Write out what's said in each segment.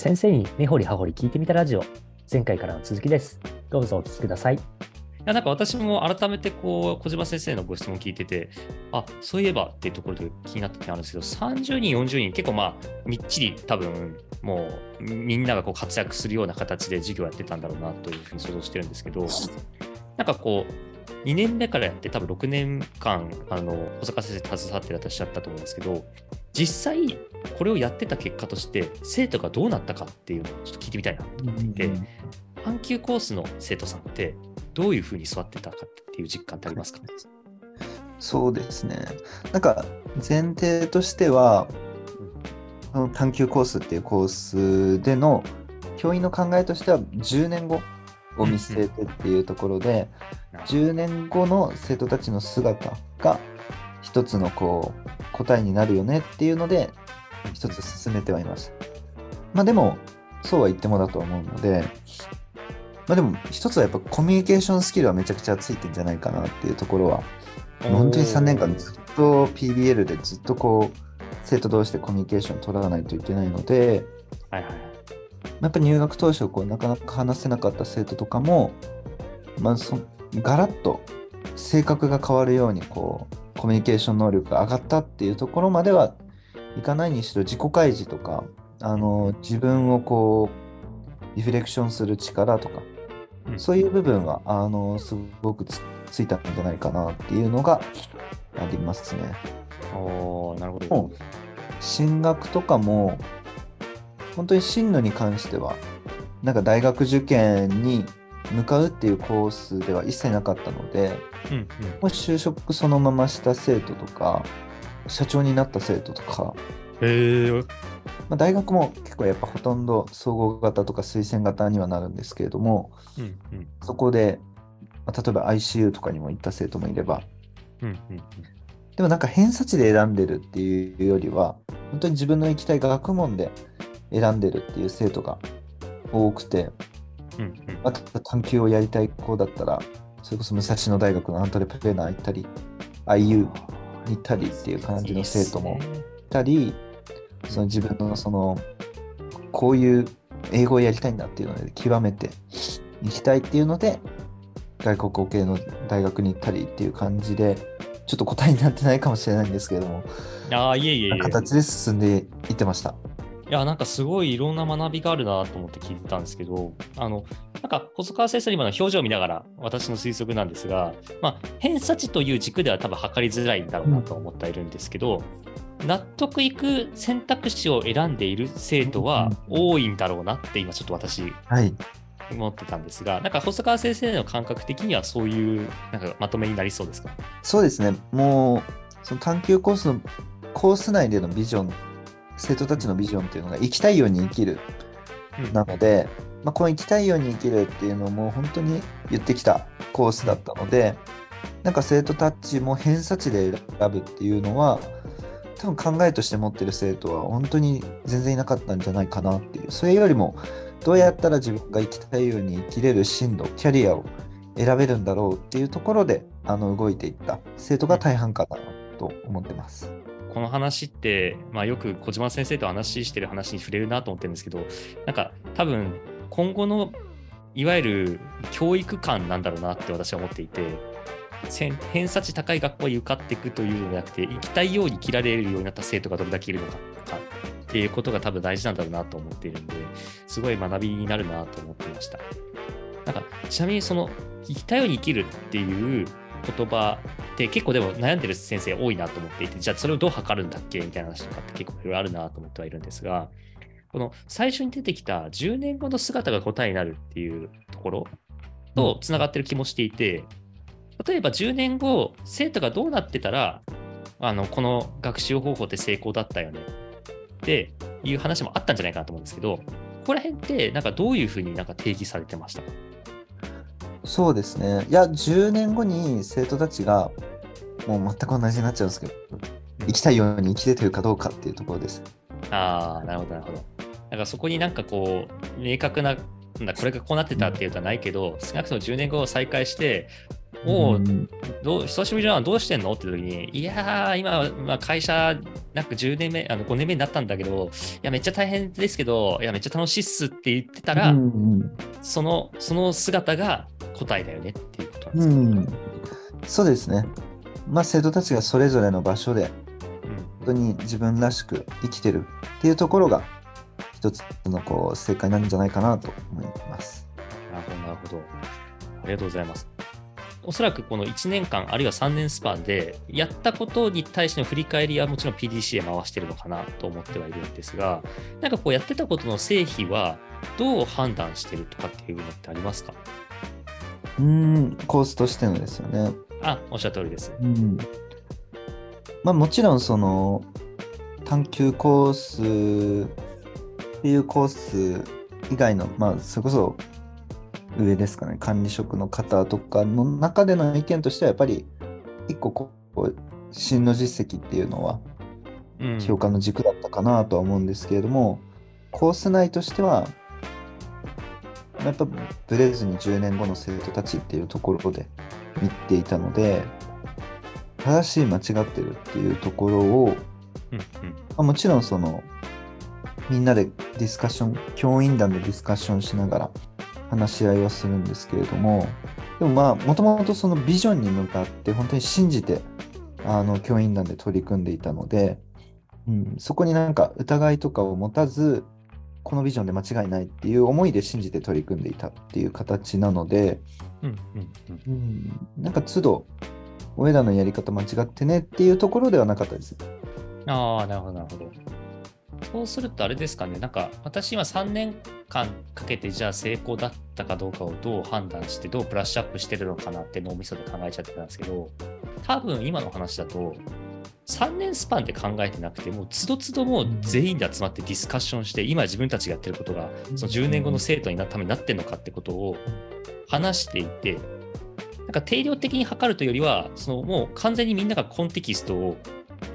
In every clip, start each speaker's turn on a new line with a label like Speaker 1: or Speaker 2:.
Speaker 1: 先生に根掘り葉掘り聞いてみたラジオ。前回からの続きです。どうぞお聞きください。
Speaker 2: いやなんか私も改めてこう小島先生のご質問聞いてて、あそういえばっていうところで気になった点あるんですけど、30人、40人、結構まあみっちり多分もうみんながこう活躍するような形で授業やってたんだろうなというふうに想像してるんですけど、なんかこう、2年目からやって多分6年間、あの小坂先生携わってらっしゃったと思うんですけど、実際これをやってた結果として生徒がどうなったかっていうのをちょっと聞いてみたいなと思っていて、半休コースの生徒さんってどういうふうに育ってたかっていう実感ってありますか？
Speaker 3: そうですね。なんか前提としては、探究コースっていうコースでの教員の考えとしては10年後を見据えてっていうところで、10年後の生徒たちの姿が一つのこう答えになるよねっていうので一つ進めてはいました。まあでもそうは言ってもだと思うので、まあでも一つはやっぱコミュニケーションスキルはめちゃくちゃついてんじゃないかなっていうところは、本当に3年間ずっと PBL でずっとこう生徒同士でコミュニケーション取らないといけないので、
Speaker 2: はいはい。
Speaker 3: やっぱ入学当初こうなかなか話せなかった生徒とかも、まあ、そガラッと性格が変わるようにこうコミュニケーション能力が上がったっていうところまではいかないにしろ自己開示とかあの自分をこうリフレクションする力とか、
Speaker 2: うん
Speaker 3: そういう部分はあのすごくつついたんじゃないかなっていうのがありますね。
Speaker 2: おーなるほど。
Speaker 3: 進学とかも本当に進路に関してはなんか大学受験に向かうっていうコースでは一切なかったので
Speaker 2: うんうん。
Speaker 3: もう就職そのまました生徒とか社長になった生徒とか。まあ、大学も結構やっぱほとんど総合型とか推薦型にはなるんですけれども
Speaker 2: うんうん
Speaker 3: そこで、まあ例えば ICU とかにも行った生徒もいれば
Speaker 2: うんうん
Speaker 3: でもなんか偏差値で選んでるっていうよりは、本当に自分の行きたい学問で選んでるっていう生徒が多くて、
Speaker 2: うんうん
Speaker 3: あと探究をやりたい子だったら、それこそ武蔵野大学のアントレプレーナー行ったり、IU に行ったりっていう感じの生徒もいたり、その自分のその、こういう英語をやりたいんだっていうので、極めて行きたいっていうので、外国語系の大学に行ったりっていう感じで、ちょっと答えになってないかもしれないんですけれども、
Speaker 2: ああ、いえいえいえ。
Speaker 3: 形で進んでいってました。
Speaker 2: いや、なんかすごいいろんな学びがあるなと思って聞いてたんですけど、あの、なんか細川先生の今の表情を見ながら私の推測なんですが、まあ、偏差値という軸では多分測りづらいんだろうなと思っているんですけど、納得いく選択肢を選んでいる生徒は多いんだろうなって今ちょっと私
Speaker 3: はい。
Speaker 2: 思ってたんですが、なんか細川先生の感覚的にはそういうなんかまとめになりそうですか？
Speaker 3: そうですね。もう、その探究コースの、コース内でのビジョン、生徒たちのビジョンっていうのが生きたいように生きる。
Speaker 2: うん。
Speaker 3: なので、まあ、この生きたいように生きるっていうのも本当に言ってきたコースだったので、なんか生徒たちも偏差値で選ぶっていうのは、多分考えとして持ってる生徒は本当に全然いなかったんじゃないかなっていう、それよりもどうやったら自分が生きたいように生きれる進路、キャリアを選べるんだろうっていうところであの動いていった。生徒が大半かなと思ってます。
Speaker 2: この話って、まあ、よく小島先生と話してる話に触れるなと思ってるんですけどなんか多分今後のいわゆる教育観なんだろうなって私は思っていて偏差値高い学校に受かっていくというのではなくて行きたいように切られるようになった生徒がどれだけいるのかっていうことが多分大事なんだろうなと思っているんですごい学びになるなと思っていました。なんかちなみにその生きたように生きるっていう言葉って結構でも悩んでる先生多いなと思っていて、じゃあそれをどう測るんだっけみたいな話とかって結構いろいろあるなと思ってはいるんですが、この最初に出てきた10年後の姿が答えになるっていうところとつながってる気もしていて、例えば10年後、生徒がどうなってたら、あのこの学習方法って成功だったよねっていう話もあったんじゃないかなと思うんですけど、ここら辺ってなんかどういうふうになんか定義されてましたか？
Speaker 3: そうですね。いや、10年後に生徒たちがもう全く同じになっちゃうんですけど、生きたいように生きててるかどうかっていうところです。
Speaker 2: ああ、なるほど、なるほど。だからそこになんかこう、明確な、なこれがこうなってたっていうのはないけど、少なくとも10年後を再開して、おお、
Speaker 3: うん
Speaker 2: どう久しぶりじゃん、どうしてんのって時に、いやー、今、まあ、会社、なんか10年目、あの5年目になったんだけど、いや、めっちゃ大変ですけど、いや、めっちゃ楽しいっすって言ってたら、
Speaker 3: うん
Speaker 2: その、その姿が答えだよねっていうことなんですか？
Speaker 3: うん、そうですね。まあ、生徒たちがそれぞれの場所で本当に自分らしく生きてるっていうところが一つのこう正解なんじゃないかなと思います。
Speaker 2: なるほど、なるほど。ありがとうございます。おそらくこの1年間、あるいは3年スパンで、やったことに対しての振り返りはもちろん PDC で回してるのかなと思ってはいるんですが、なんかこうやってたことの成否は、どう判断してるとかっていうのってありますか？
Speaker 3: うーん、コースとしてのですよね。
Speaker 2: あ、おっしゃる通りです。
Speaker 3: うん。まあもちろんその探究コースっていうコース以外の、まあそれこそ上ですかね、管理職の方とかの中での意見としてはやっぱり一個こう、真の実績っていうのは
Speaker 2: うん
Speaker 3: 評価の軸だったかなとは思うんですけれども、コース内としては、やっぱブレずに10年後の生徒たちっていうところで見ていたので、正しい間違ってるっていうところを、
Speaker 2: う
Speaker 3: もちろんその、みんなでディスカッション、教員団でディスカッションしながら話し合いはするんですけれども、でもまあ、もともとそのビジョンに向かって本当に信じて、あの、教員団で取り組んでいたので、うん、そこになんか疑いとかを持たず、このビジョンで間違いないっていう思いで信じて取り組んでいたっていう形なので、
Speaker 2: うん
Speaker 3: うんなんか都度、俺らのやり方間違ってねっていうところではなかったです。
Speaker 2: ああ、なるほど、なるほど。そうするとあれですかね、なんか私今3年間かけてじゃあ成功だったかどうかをどう判断して、どうブラッシュアップしてるのかなって脳みそで考えちゃってたんですけど、多分今の話だと、3年スパンで考えてなくて、もうつどつどもう全員で集まってディスカッションして、今自分たちがやってることが、その10年後の生徒になるためになってるのかってことを話していて、なんか定量的に測るというよりは、そのもう完全にみんながコンテキストを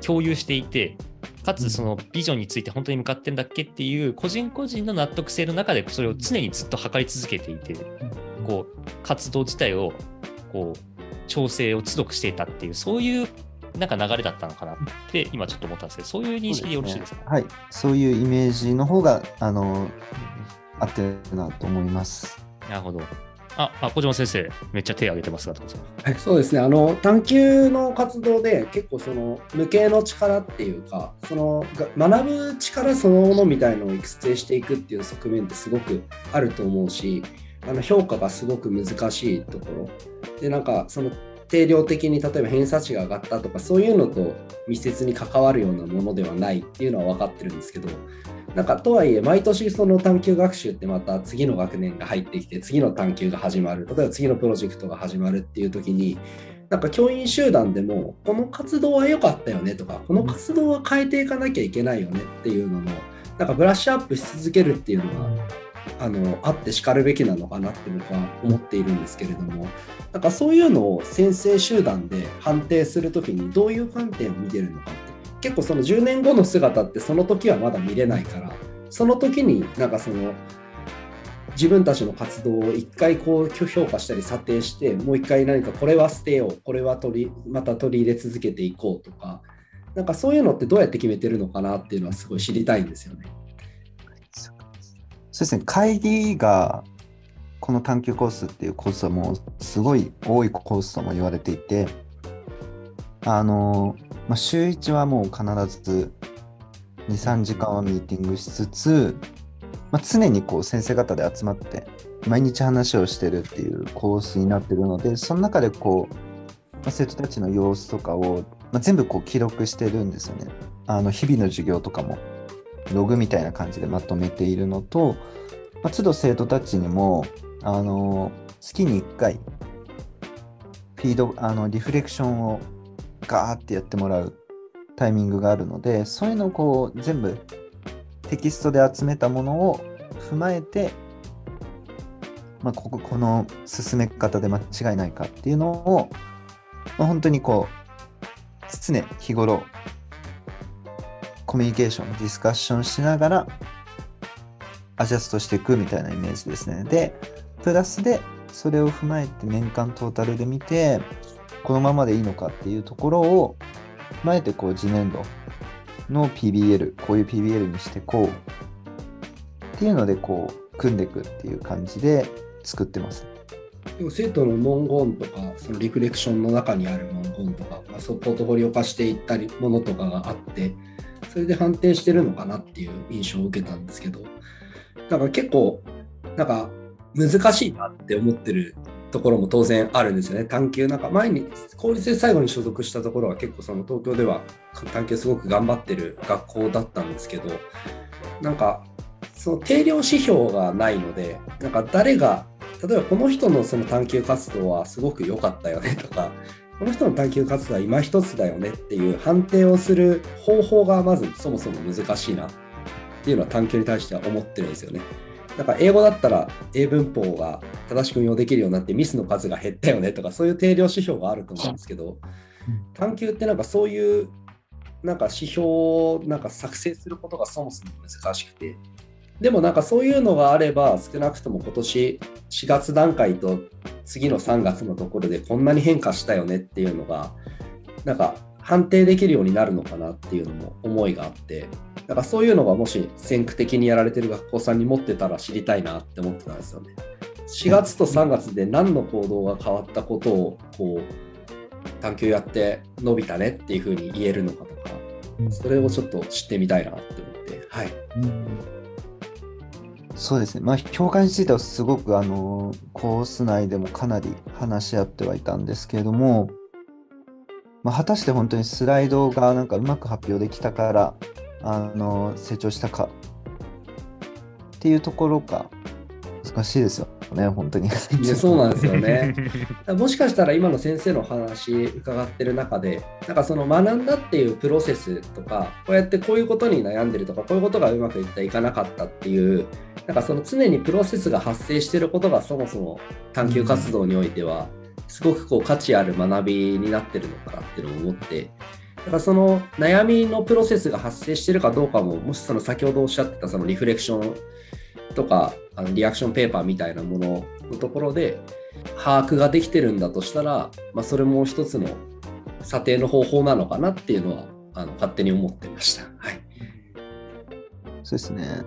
Speaker 2: 共有していて、かつそのビジョンについて本当に向かってんだっけっていう個人個人の納得性の中でそれを常にずっと測り続けていて、こう活動自体をこう調整を都度していたっていう、そういうなんか流れだったのかなって今ちょっと思ったんですけど、そういう認識でよろしいですか、
Speaker 3: はい、そういうイメージの方が、あの、合ってるなと思います。
Speaker 2: なるほど。あ、あ小島先生、めっちゃ手挙げてますが、どうぞ。
Speaker 4: はい、そうですねあの探究の活動で結構その無形の力っていうかそのが学ぶ力そのものみたいのを育成していくっていう側面ってすごくあると思うしあの評価がすごく難しいところでなんかその定量的に例えば偏差値が上がったとかそういうのと密接に関わるようなものではないっていうのは分かってるんですけどなんかとはいえ毎年その探究学習ってまた次の学年が入ってきて次の探究が始まる。例えば次のプロジェクトが始まるっていう時になんか教員集団でもこの活動は良かったよねとかこの活動は変えていかなきゃいけないよねっていうののなんかブラッシュアップし続けるっていうのがあのあってしかるべきなのかなって僕は思っているんですけれども。なんかそういうのを先生集団で判定するときにどういう観点を見てるのかって。結構その10年後の姿ってその時はまだ見れないから。その時になんかその自分たちの活動を一回こう評価したり査定してもう一回何かこれは捨てよう。これは取りまた取り入れ続けていこうとか。なんかそういうのってどうやって決めてるのかなっていうのはすごい知りたいんですよね。
Speaker 3: そうですね、会議が、この探究コースっていうコースはもうすごい多いコースとも言われていて、あの、まあ、週1はもう必ず2、3時間はミーティングしつつ、まあ、常にこう先生方で集まって毎日話をしてるっていうコースになってるので、その中でこう、まあ、生徒たちの様子とかを、まあ、全部こう記録してるんですよね。あの日々の授業とかもログみたいな感じでまとめているのと、まあ、都度生徒たちにも、あの月に1回、フィード、あのリフレクションをガーってやってもらうタイミングがあるので、そういうのをこう全部テキストで集めたものを踏まえて、まあ、こここの進め方で間違いないかっていうのを、まあ、本当にこう常日頃コミュニケーション、ディスカッションしながらアジャストしていくみたいなイメージですね。で、プラスでそれを踏まえて年間トータルで見て、このままでいいのかっていうところを踏まえて、こう、次年度の PBL、こういう PBL にしてこうっていうので、こう、組んでいくっていう感じで作ってます。
Speaker 4: でも生徒の文言とか、そのリフレクションの中にある文言とか、まあ、そうポートフォリオ化していったりものとかがあって、それで判定してるのかなっていう印象を受けたんですけど、なんか結構、なんか難しいなって思ってるところも当然あるんですよね。探究なんか前に公立で最後に所属したところは結構その東京では探究すごく頑張ってる学校だったんですけど、なんかその定量指標がないので、なんか誰が例えばこの人のその探究活動はすごく良かったよねとか、この人の探究活動は今一つだよねっていう判定をする方法がまずそもそも難しいなっていうのは探究に対しては思ってるんですよね。なんか英語だったら英文法が正しく運用できるようになってミスの数が減ったよねとかそういう定量指標があると思うんですけど、探究ってなんかそういうなんか指標をなんか作成することがそもそも難しくて、でもなんかそういうのがあれば少なくとも今年4月段階と次の3月のところでこんなに変化したよねっていうのがなんか判定できるようになるのかなっていうのも思いがあってだからそういうのがもし先駆的にやられてる学校さんに持ってたら知りたいなって思ってたんですよね。4月と3月で何の行動が変わったことをこう探究やって伸びたねっていうふうに言えるのかとかそれをちょっと知ってみたいなって思ってはい。
Speaker 3: そうですね、まあ、評価についてはすごくあのコース内でもかなり話し合ってはいたんですけれども、まあ、果たして本当にスライドがなんかうまく発表できたからあの成長したかっていうところか難しいですよ。ね、本当に。
Speaker 4: そうなんですよね。もしかしたら今の先生の話伺ってる中でなんかその学んだっていうプロセスとかこうやってこういうことに悩んでるとかこういうことがうまくいったいかなかったっていうなんかその常にプロセスが発生してることがそもそも探究活動においてはすごくこう価値ある学びになってるのかなっていうのを思ってだからその悩みのプロセスが発生してるかどうかももしその先ほどおっしゃってたそのリフレクションとかあのリアクションペーパーみたいなもののところで把握ができてるんだとしたら、まあ、それも一つの査定の方法なのかなっていうのはあの勝手に思ってました。はい、
Speaker 3: そうですね。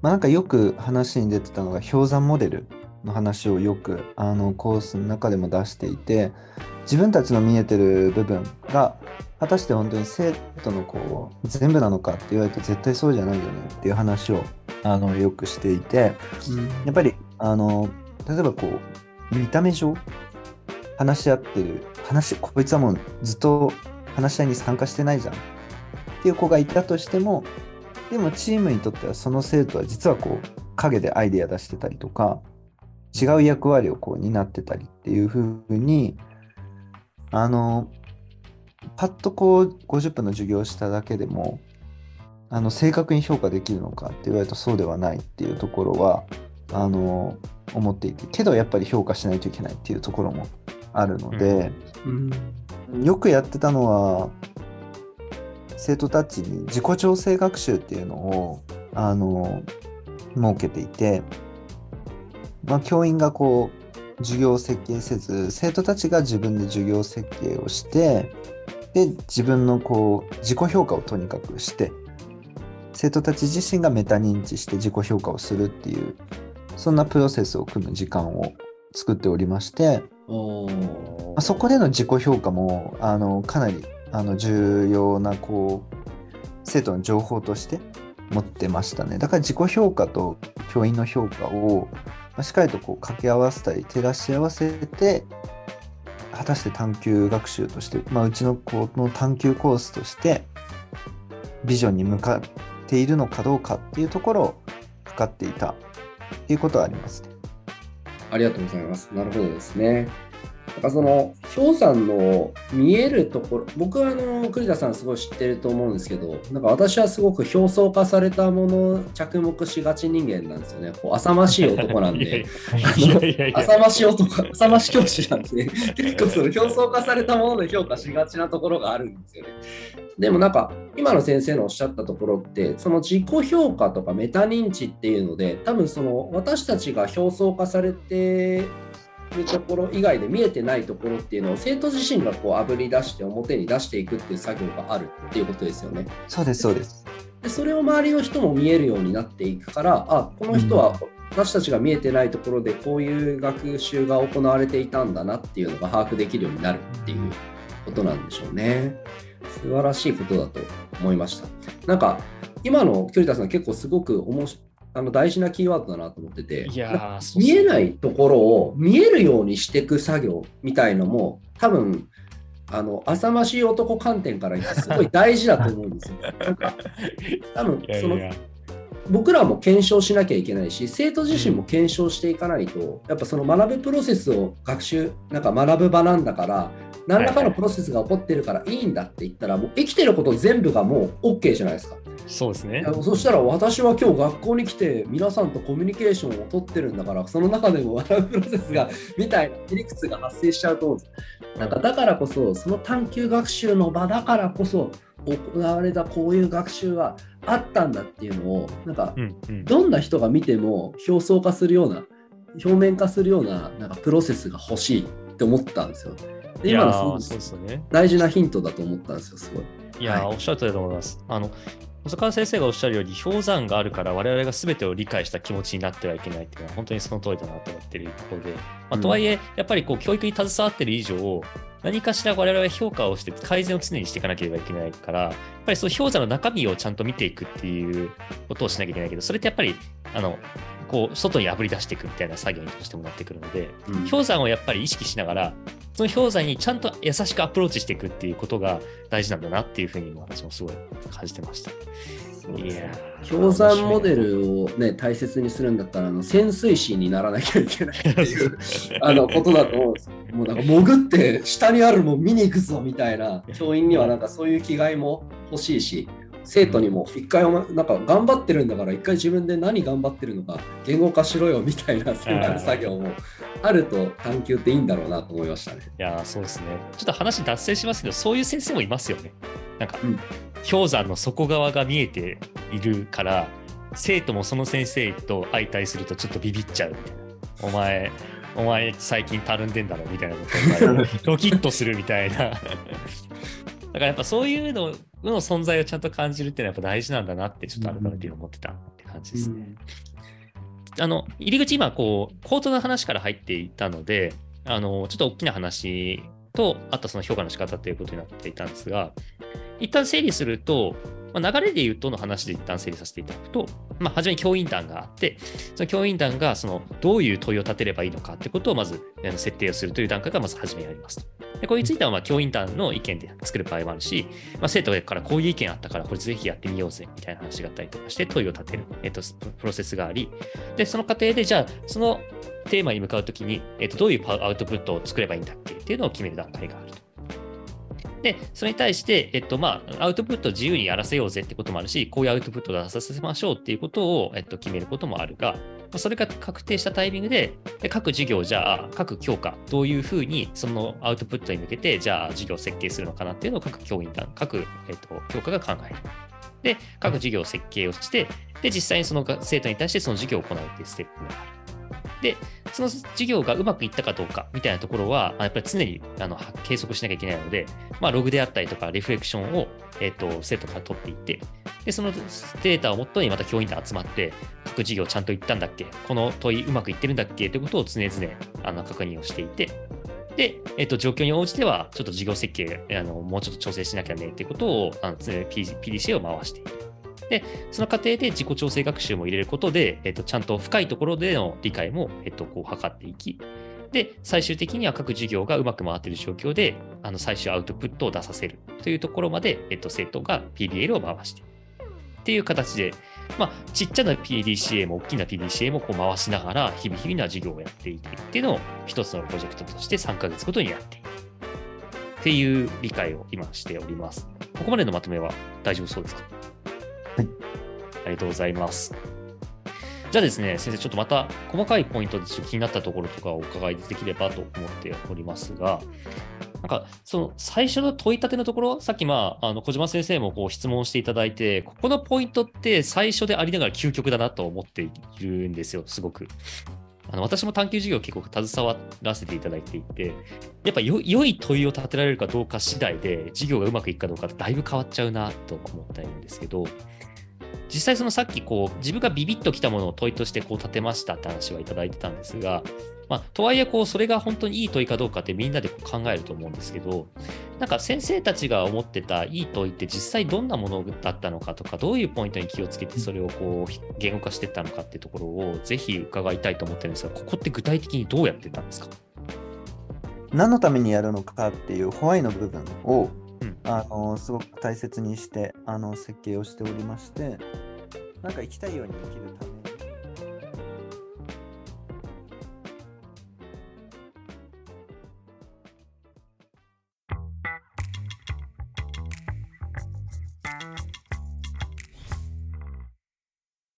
Speaker 3: まあ、なんかよく話に出てたのが氷山モデルの話をよくあのコースの中でも出していて自分たちの見えてる部分が果たして本当に生徒のこう全部なのかって言われると絶対そうじゃないよねっていう話をあのよくしていてやっぱりあの例えばこう見た目上話し合ってる話こいつはもうずっと話し合いに参加してないじゃん。っていう子がいたとしてもでもチームにとってはその生徒は実はこう陰でアイデア出してたりとか違う役割をこう担ってたりっていうふうにあのパッとこう50分の授業をしただけでもあの正確に評価できるのかって言われるとそうではないっていうところはあの思っていてけどやっぱり評価しないといけないっていうところもあるので、
Speaker 4: うん。
Speaker 3: よくやってたのは生徒たちに自己調整学習っていうのをあの設けていて、まあ、教員がこう授業を設計せず生徒たちが自分で授業設計をしてで自分のこう自己評価をとにかくして生徒たち自身がメタ認知して自己評価をするっていうそんなプロセスを組む時間を作っておりまして、そこでの自己評価もあのかなりあの重要なこう生徒の情報として持ってましたね。だから自己評価と教員の評価を、まあしっかりとこう掛け合わせたり照らし合わせて果たして探究学習として、まあ、うちのこの探究コースとしてビジョンに向かっているのかどうかっていうところを測っていたということはありますね。
Speaker 4: ありがとうございます。なるほどですね。なんかその氷山の見えるところ僕はあの栗田さんすごい知ってると思うんですけどなんか私はすごく表層化されたものを着目しがち人間なんですよね。こう浅ましい男なんで。浅まし男浅まし教師なんで。結構その表層化されたもので評価しがちなところがあるんですよね。でもなんか今の先生のおっしゃったところってその自己評価とかメタ認知っていうので多分その私たちが表層化されてるところ以外で見えてないところっていうのを生徒自身がこうあぶり出して表に出していくっていう作業があるっていうことですよね。
Speaker 3: そうです、そうです。
Speaker 4: でそれを周りの人も見えるようになっていくからあこの人は私たちが見えてないところでこういう学習が行われていたんだなっていうのが把握できるようになるっていうことなんでしょうね。素晴らしいことだと思いました。なんか今の栗田さん結構すごく面白あの大事なキーワードだなと思ってて。見えないところを見えるようにしていく作業みたいのも多分あの浅ましい男観点から言ってすごい大事だと思うんですよ。なんか多分 その僕らも検証しなきゃいけないし生徒自身も検証していかないとやっぱその学ぶプロセスを学習なんか学ぶ場なんだから何らかのプロセスが起こってるからいいんだって言ったらもう生きてること全部がもう OK じゃないですか。
Speaker 2: そうですね
Speaker 4: そしたら私は今日学校に来て皆さんとコミュニケーションを取ってるんだからその中でも学ぶプロセスがみたいな切り口が発生しちゃうと思うんです。なんかだからこそその探究学習の場だからこそ行われたこういう学習はあったんだっていうのをなんかどんな人が見ても表層化するような表面化するようななんかプロセスが欲しいって思ったんですよ。今のすご大事なヒントだと思ったんですよ、すごい。
Speaker 2: いやー、
Speaker 4: はい
Speaker 2: おっしゃる通りだと思います。あの細川先生がおっしゃるように氷山があるから我々が全てを理解した気持ちになってはいけないっていうのは本当にその通りだなと思っているところで、まあ、
Speaker 4: うん
Speaker 2: とはいえやっぱりこう教育に携わっている以上何かしら我々は評価をして改善を常にしていかなければいけないからやっぱりその氷山の中身をちゃんと見ていくっていうことをしなきゃいけないけどそれってやっぱりあのこう外にあぶり出していくみたいな作業にどうしてもなってくるので
Speaker 4: うん
Speaker 2: 氷山をやっぱり意識しながら、その氷山にちゃんと優しくアプローチしていくっていうことが大事なんだなっていうふうに私もすごい感じてました。いやー
Speaker 4: 氷山モデルを、ね、大切にするんだったらあの潜水士にならなきゃいけないっていうあのことだと思うんですよ。もうなんか潜って下にあるもん見に行くぞみたいな教員にはなんかそういう気概も欲しいし生徒にも一回お前なんか頑張ってるんだから一回自分で何頑張ってるのか言語化しろよみたいなそういう作業もあると探究っていいんだろうなと思いましたね。
Speaker 2: いやーそうですね。ちょっと話脱線しますけど、そういう先生もいますよね。なんか、
Speaker 4: うん
Speaker 2: 氷山の底側が見えているから、生徒もその先生と相対するとちょっとビビっちゃうみたいな。お前、お前最近たるんでんだろみたいなことがドキッとするみたいな。だからやっぱそういうのの存在をちゃんと感じるっていうのはやっぱ大事なんだなってちょっと改めて思ってたって感じですね。あの入り口今こうコートの話から入っていたのであのちょっと大きな話とあとその評価の仕方ということになっていたんですが一旦整理すると、まあ、流れで言うとの話で一旦整理させていただくと、まあ、初めに教員団があってその教員団がそのどういう問いを立てればいいのかってことをまず設定をするという段階がまず初めにありますと。でこれについてはまあ教員団の意見で作る場合もあるし、まあ、生徒からこういう意見あったからこれぜひやってみようぜみたいな話があったりとかして問いを立てる、えっと、プロセスがありでその過程でじゃあそのテーマに向かうときに、えっと、どういうアウトプットを作ればいいんだっけっていうのを決める段階があると。で、それに対して、えっと、まあ、アウトプットを自由にやらせようぜってこともあるし、こういうアウトプットを出させましょうっていうことを、えっと、決めることもあるが、それが確定したタイミングで、で各授業、じゃあ、各教科、どういうふうにそのアウトプットに向けて、じゃあ、授業を設計するのかなっていうのを各教員団、各、えっと、教科が考える。で、各授業を設計をして、で、実際にその生徒に対してその授業を行うっていうステップがある。で、その授業がうまくいったかどうかみたいなところは、やっぱり常にあの計測しなきゃいけないので、まあ、ログであったりとか、レフレクションを、えっと生徒から取っていって、で、そのデータをもとにまた教員で集まって、各授業ちゃんと言ったんだっけこの問いうまくいってるんだっけということを常々あの確認をしていて、で、えっと、状況に応じては、ちょっと授業設計、あのもうちょっと調整しなきゃねっていうことを、あの常に pdca を回している。で、その過程で自己調整学習も入れることで、えっと、ちゃんと深いところでの理解も、えっと、こう測っていき、で、最終的には各授業がうまく回っている状況で、あの最終アウトプットを出させるというところまで、えっと、生徒が PBL を回してっていう形で、まあ、ちっちゃな PDCA も大きな PDCA もこう回しながら、日々日々な授業をやっていくっていうのを一つのプロジェクトとして3ヶ月ごとにやっている。っていう理解を今しております。ここまでのまとめは大丈夫そうですか？ありがとうございます。じゃあですね、先生、ちょっとまた細かいポイントでちょっと気になったところとかをお伺いできればと思っておりますが、なんか、その最初の問い立てのところ、さっき、まあ、あの小島先生もこう質問していただいて、ここのポイントって最初でありながら究極だなと思っているんですよ、すごく。あの私も探究授業結構携わらせていただいていて、やっぱよ良い問いを立てられるかどうか次第で、授業がうまくいくかどうかってだいぶ変わっちゃうなと思ったんですけど、実際そのさっきこう自分がビビッときたものを問いとしてこう立てましたって話はいただいてたんですが、まあ、とはいえこうそれが本当にいい問いかどうかってみんなで考えると思うんですけどなんか先生たちが思ってたいい問いって実際どんなものだったのかとかどういうポイントに気をつけてそれをこう言語化していったのかっていうところをぜひ伺いたいと思ってるんですがここって具体的にどうやってたんですか？
Speaker 3: 何のためにやるのかっていうホワイの部分を、あのすごく大切にしてあの設計をしておりましてなんか行きたいように生きるため